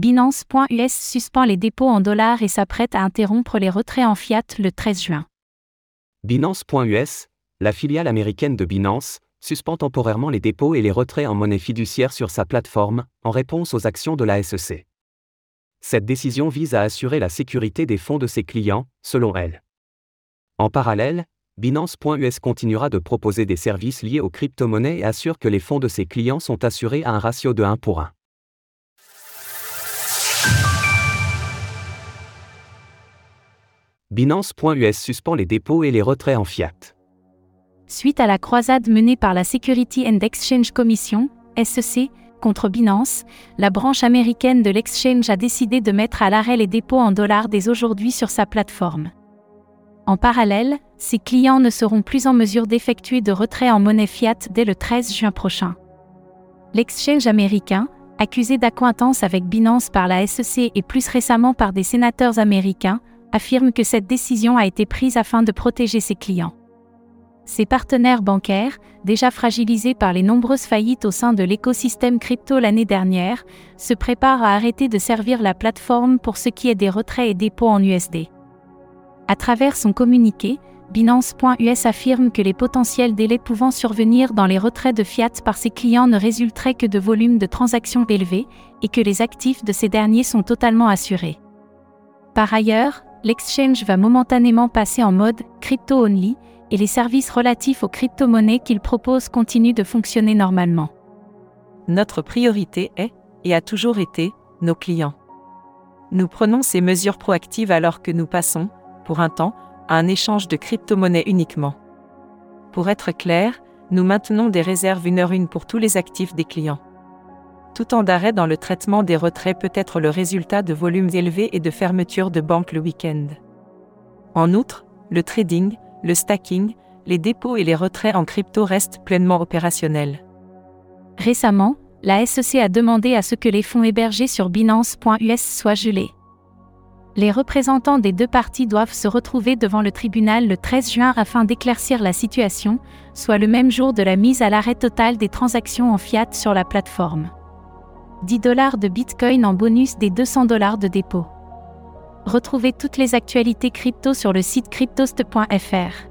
Binance.us suspend les dépôts en dollars et s'apprête à interrompre les retraits en fiat le 13 juin. Binance.us, la filiale américaine de Binance, suspend temporairement les dépôts et les retraits en monnaie fiduciaire sur sa plateforme, en réponse aux actions de la SEC. Cette décision vise à assurer la sécurité des fonds de ses clients, selon elle. En parallèle, Binance.us continuera de proposer des services liés aux crypto-monnaies et assure que les fonds de ses clients sont assurés à un ratio de 1 pour 1. Binance.us suspend les dépôts et les retraits en fiat. Suite à la croisade menée par la Security and Exchange Commission, SEC, contre Binance, la branche américaine de l'exchange a décidé de mettre à l'arrêt les dépôts en dollars dès aujourd'hui sur sa plateforme. En parallèle, ses clients ne seront plus en mesure d'effectuer de retraits en monnaie fiat dès le 13 juin prochain. L'exchange américain, accusé d'accointance avec Binance par la SEC et plus récemment par des sénateurs américains, affirme que cette décision a été prise afin de protéger ses clients. Ses partenaires bancaires, déjà fragilisés par les nombreuses faillites au sein de l'écosystème crypto l'année dernière, se préparent à arrêter de servir la plateforme pour ce qui est des retraits et dépôts en USD. À travers son communiqué, Binance.us affirme que les potentiels délais pouvant survenir dans les retraits de fiat par ses clients ne résulteraient que de volumes de transactions élevés et que les actifs de ces derniers sont totalement assurés. Par ailleurs, l'exchange va momentanément passer en mode crypto only et les services relatifs aux crypto-monnaies qu'il propose continuent de fonctionner normalement. Notre priorité est, et a toujours été, nos clients. Nous prenons ces mesures proactives alors que nous passons, pour un temps, à un échange de crypto-monnaies uniquement. Pour être clair, nous maintenons des réserves une heure une pour tous les actifs des clients tout temps d'arrêt dans le traitement des retraits peut être le résultat de volumes élevés et de fermetures de banques le week-end. En outre, le trading, le stacking, les dépôts et les retraits en crypto restent pleinement opérationnels. Récemment, la SEC a demandé à ce que les fonds hébergés sur Binance.us soient gelés. Les représentants des deux parties doivent se retrouver devant le tribunal le 13 juin afin d'éclaircir la situation, soit le même jour de la mise à l'arrêt total des transactions en fiat sur la plateforme. 10 dollars de Bitcoin en bonus des 200 dollars de dépôt. Retrouvez toutes les actualités crypto sur le site cryptost.fr.